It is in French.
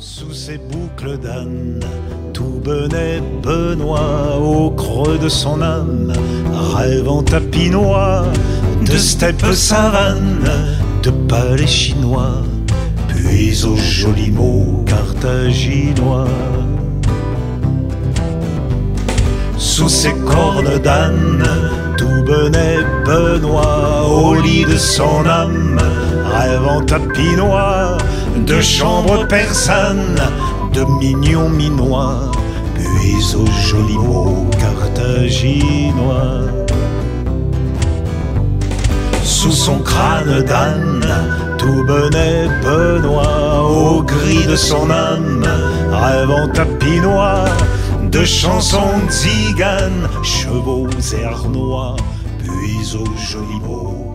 Sous ses boucles d'âne, tout benait Benoît au creux de son âme, rêvant tapinois de steppes savanes, de palais chinois, puis aux jolis mots carthaginois. Sous ses cornes d'âne, tout benait Benoît au lit de son âme, rêvant tapinois de chambres persanes, de mignons minois, puis aux jolis mots carthaginois. Sous son crâne d'âne, tout benait Benoît au gris de son âme, rêvant tapinois de chansons tziganes, chevaux et arnois, puis aux jolis mots